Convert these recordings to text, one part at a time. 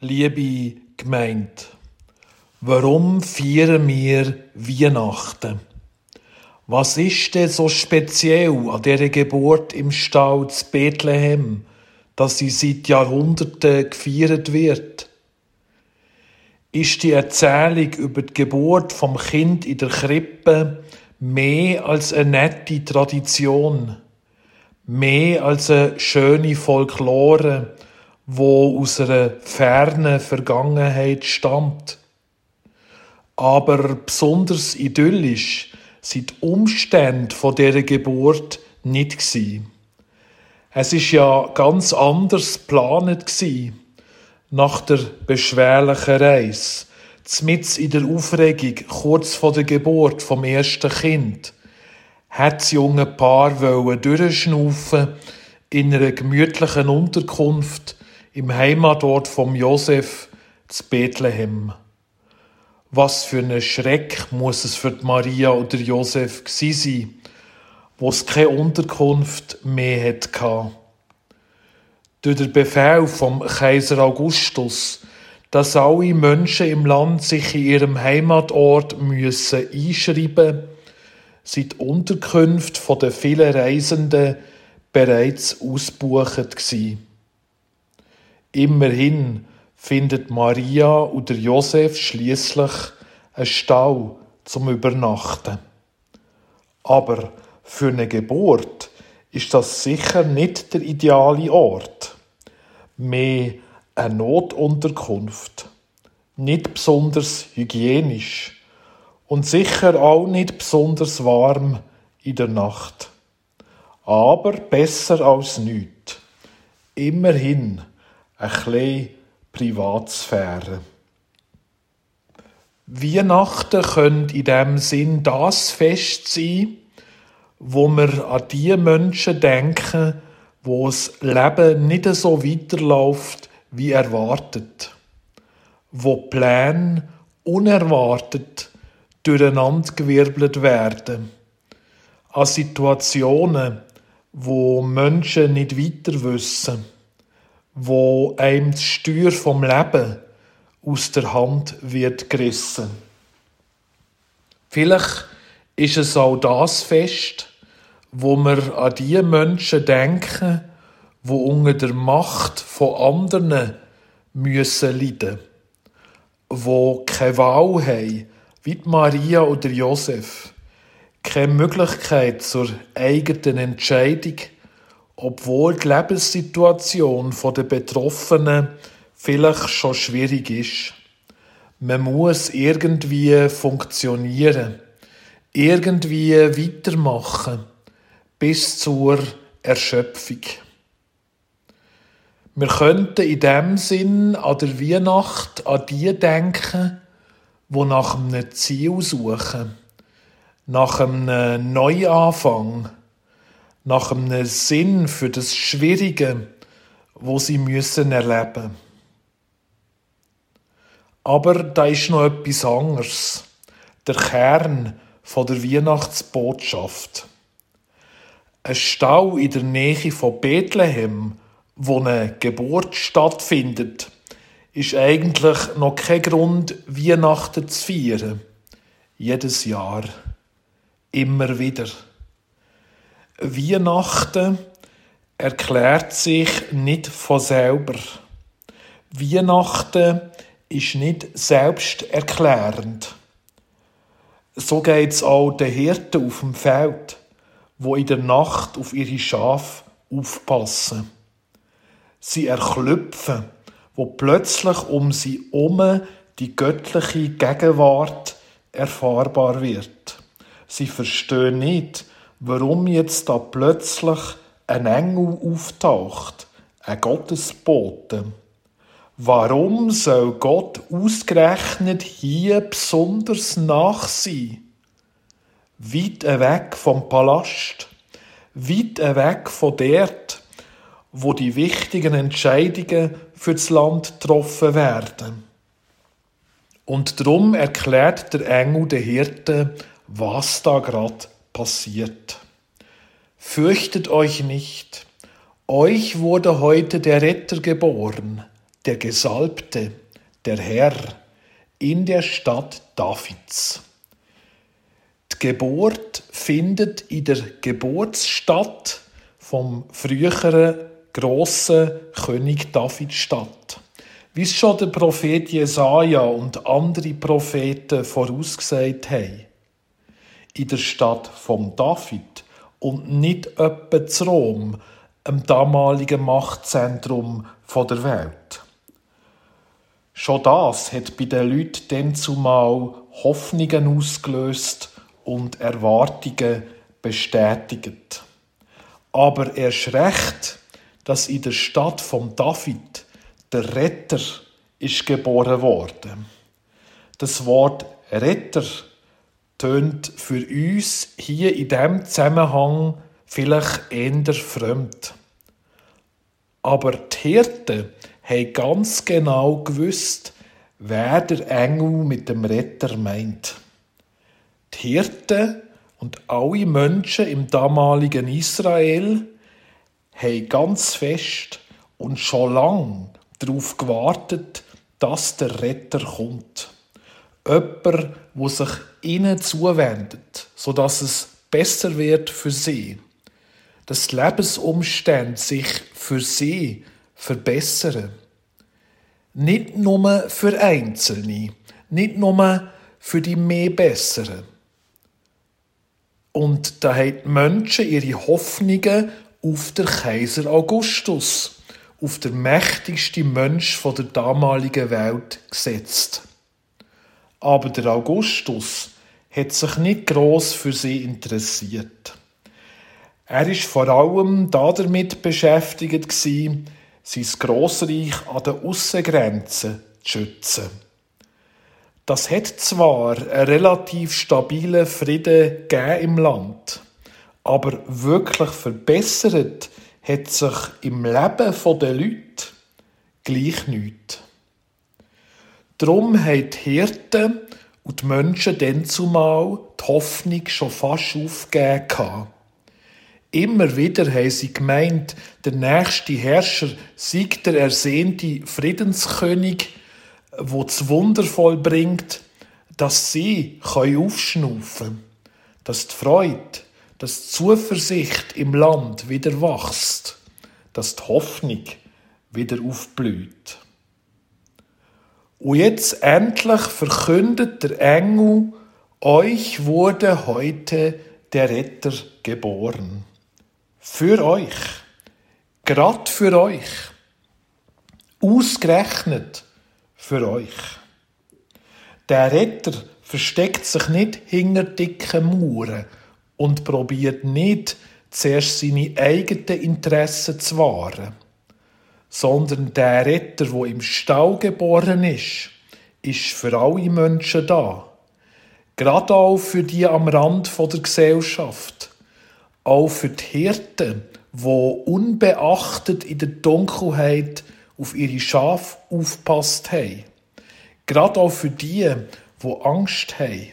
Liebe Gemeinde, warum feiern wir Weihnachten? Was ist denn so speziell an dieser Geburt im Stall zu Bethlehem, dass sie seit Jahrhunderten gefeiert wird? Ist die Erzählung über die Geburt vom Kind in der Krippe mehr als eine nette Tradition, mehr als eine schöne Folklore, wo aus einer fernen Vergangenheit stammt. Aber besonders idyllisch sind die Umstände von dieser Geburt nicht gsi. Es ist ja ganz anders geplant gsi. Nach der beschwerlichen Reise, zmitz in der Aufregung kurz vor der Geburt vom ersten Kind, hat das junge Paar durchschnaufen in einer gemütlichen Unterkunft im Heimatort vom Josef zu Bethlehem. Was für ein Schreck muss es für Maria oder Josef gsi sein, wo es keine Unterkunft mehr hatte. Durch den Befehl vom Kaiser Augustus, dass alle Menschen im Land sich in ihrem Heimatort müssen einschreiben, sind die Unterkünfte der vielen Reisenden bereits ausgebucht gewesen. Immerhin findet Maria oder Josef schließlich einen Stall zum Übernachten. Aber für eine Geburt ist das sicher nicht der ideale Ort. Mehr eine Notunterkunft. Nicht besonders hygienisch und sicher auch nicht besonders warm in der Nacht. Aber besser als nichts. Immerhin ein bisschen Privatsphäre. Weihnachten könnte in dem Sinn das Fest sein, wo wir an die Menschen denken, wo das Leben nicht so weiterläuft wie erwartet, wo Pläne unerwartet durcheinandergewirbelt werden, an Situationen, wo Menschen nicht weiter wissen wo einem das Steuer vom Leben aus der Hand wird gerissen. Vielleicht ist es auch das Fest, wo wir an die Menschen denken, wo unter der Macht von anderen müssen leiden, wo keine Wahl haben, wie Maria oder Josef, keine Möglichkeit zur eigenen Entscheidung obwohl die Lebenssituation der Betroffenen vielleicht schon schwierig ist. Man muss irgendwie funktionieren, irgendwie weitermachen, bis zur Erschöpfung. Wir könnten in dem Sinn an der Weihnacht an die denken, wo nach einem Ziel suchen, nach einem Neuanfang, nach einem Sinn für das Schwierige, wo sie müssen erleben. Aber da ist noch etwas anderes. Der Kern von der Weihnachtsbotschaft. Ein Stau in der Nähe von Bethlehem, wo eine Geburt stattfindet, ist eigentlich noch kein Grund, Weihnachten zu feiern. Jedes Jahr. Immer wieder. Weihnachten erklärt sich nicht von selber. Weihnachten ist nicht selbsterklärend. So geht's auch den Hirten auf dem Feld, wo in der Nacht auf ihre Schafe aufpassen. Sie erklüpfen, wo plötzlich um sie herum die göttliche Gegenwart erfahrbar wird. Sie verstehen nicht, warum jetzt da plötzlich ein Engel auftaucht, ein Gottesbote. Warum soll Gott ausgerechnet hier besonders nach sein? Weit weg vom Palast, weit weg von dort, wo die wichtigen Entscheidungen für das Land getroffen werden. Und darum erklärt der Engel der Hirte, was da gerade passiert. Fürchtet euch nicht, euch wurde heute der Retter geboren, der Gesalbte, der Herr, in der Stadt Davids. Die Geburt findet in der Geburtsstadt vom früheren grossen König David statt. Wie es schon der Prophet Jesaja und andere Propheten vorausgesagt haben. In der Stadt vom David und nicht etwa zu Rom, dem damaligen Machtzentrum der Welt. Schon das hat bei den Leuten dann zumal Hoffnungen ausgelöst und Erwartungen bestätigt. Aber erst recht, dass in der Stadt von David der Retter ist geboren worden. Das Wort Retter tönt für uns hier in diesem Zusammenhang vielleicht eher fremd. Aber die Hirten haben ganz genau gewusst, wer der Engel mit dem Retter meint. Die Hirten und alle Menschen im damaligen Israel haben ganz fest und schon lang darauf gewartet, dass der Retter kommt. Jemand, wo sich ihnen zuwendet, sodass es besser wird für sie. Dass Lebensumstände sich für sie verbessern. Nicht nur für Einzelne, nicht nur für die mehr Besseren. Und da haben die Menschen ihre Hoffnungen auf den Kaiser Augustus auf der mächtigste Mensch der damaligen Welt gesetzt. Aber der Augustus hat sich nicht groß für sie interessiert. Er ist vor allem damit beschäftigt sein Grossreich an den Aussengrenzen zu schützen. Das hat zwar einen relativ stabilen Frieden im Land, aber wirklich verbessert hat sich im Leben der Leute gleich nichts. Darum haben die Hirten und die Menschen dann zumal die Hoffnung schon fast aufgegeben. Immer wieder haben sie gemeint, der nächste Herrscher sei der ersehnte Friedenskönig, wo das Wunder vollbringt, dass sie aufschnaufen können, dass die Freude dass die Zuversicht im Land wieder wächst, dass die Hoffnung wieder aufblüht. Und jetzt endlich verkündet der Engel, euch wurde heute der Retter geboren. Für euch. Grad für euch. Ausgerechnet für euch. Der Retter versteckt sich nicht hinter dicken Mauern und probiert nicht zuerst seine eigenen Interessen zu wahren, sondern der Retter, wo im Stall geboren ist, ist für alle Menschen da. Gerade auch für die am Rand der Gesellschaft. Auch für die Hirten, wo unbeachtet in der Dunkelheit auf ihre Schafe aufpasst haben. Gerade auch für die, wo Angst haben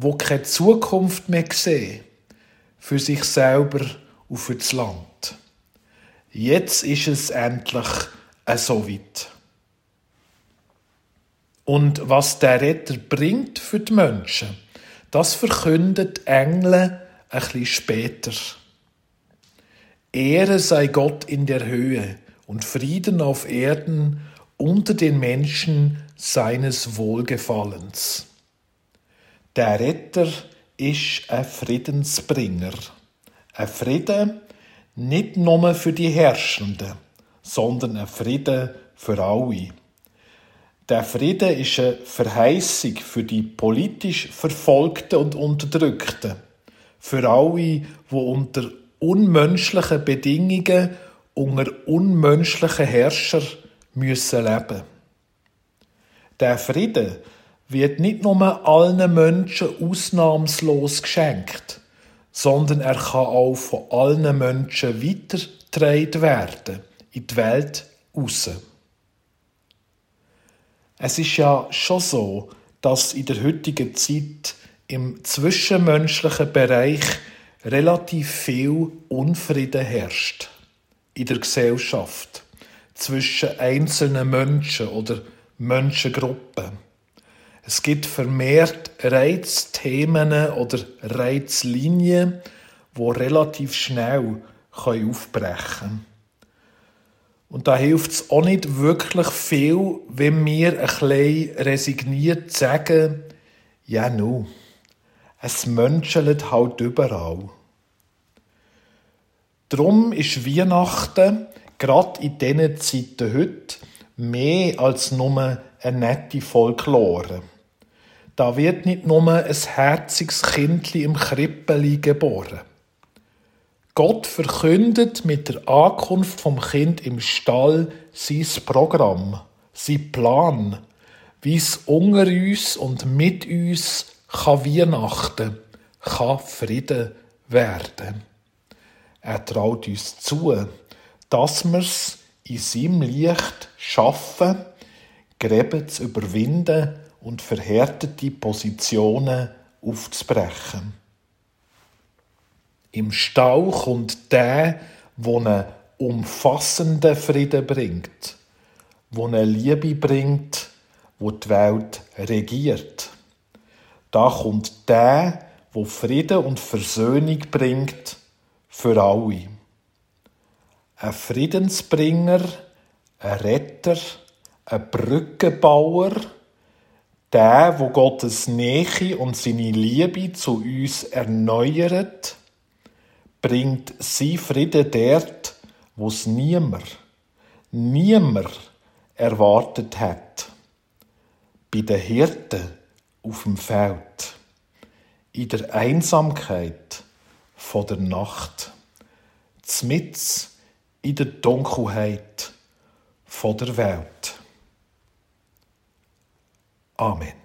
wo keine Zukunft mehr sehen für sich selber und für das Land. Jetzt ist es endlich so weit. Und was der Retter bringt für die Menschen, das verkündet Engel ein bisschen später. Ehre sei Gott in der Höhe und Frieden auf Erden unter den Menschen seines Wohlgefallens. Der Retter ist ein Friedensbringer. Ein Frieden nicht nur für die Herrschenden, sondern ein Frieden für alle. Der Frieden ist eine Verheißung für die politisch Verfolgten und Unterdrückten, für alle, die unter unmenschlichen Bedingungen, unter unmenschlichen Herrschern müssen leben. Der Frieden wird nicht nur allen Menschen ausnahmslos geschenkt, sondern er kann auch von allen Menschen weitergetragen werden in die Welt raus. Es ist ja schon so, dass in der heutigen Zeit im zwischenmenschlichen Bereich relativ viel Unfrieden herrscht in der Gesellschaft zwischen einzelnen Menschen oder Menschengruppen. Es gibt vermehrt Reizthemen oder Reizlinien, wo relativ schnell aufbrechen können. Und da hilft es auch nicht wirklich viel, wenn wir ein bisschen resigniert sagen, ja nu, es menschelt halt überall. Drum ist Weihnachten, gerade in diesen Zeiten heute, mehr als nur eine nette Folklore. Da wird nicht nur ein herziges Kindli im Krippeli geboren. Gott verkündet mit der Ankunft vom Kind im Stall sein Programm, sein Plan, wie es unter uns und mit uns kann Weihnachten, kann Frieden werden. Er traut uns zu, dass wir es in seinem Licht schaffen, Gräben zu überwinden und verhärtete Positionen aufzubrechen. Im Stau kommt der, der einen umfassenden Frieden bringt, der eine Liebe bringt, wo die Welt regiert. Da kommt der, wo Frieden und Versöhnung bringt für alle. Ein Friedensbringer, ein Retter, ein Brückenbauer, der, wo Gottes Nähe und seine Liebe zu uns erneuert, bringt sie Frieden dort, wo es niemand, niemand erwartet hat. Bei den Hirten auf dem Feld, in der Einsamkeit von der Nacht, zmitz in der Dunkelheit von der Welt. Amen.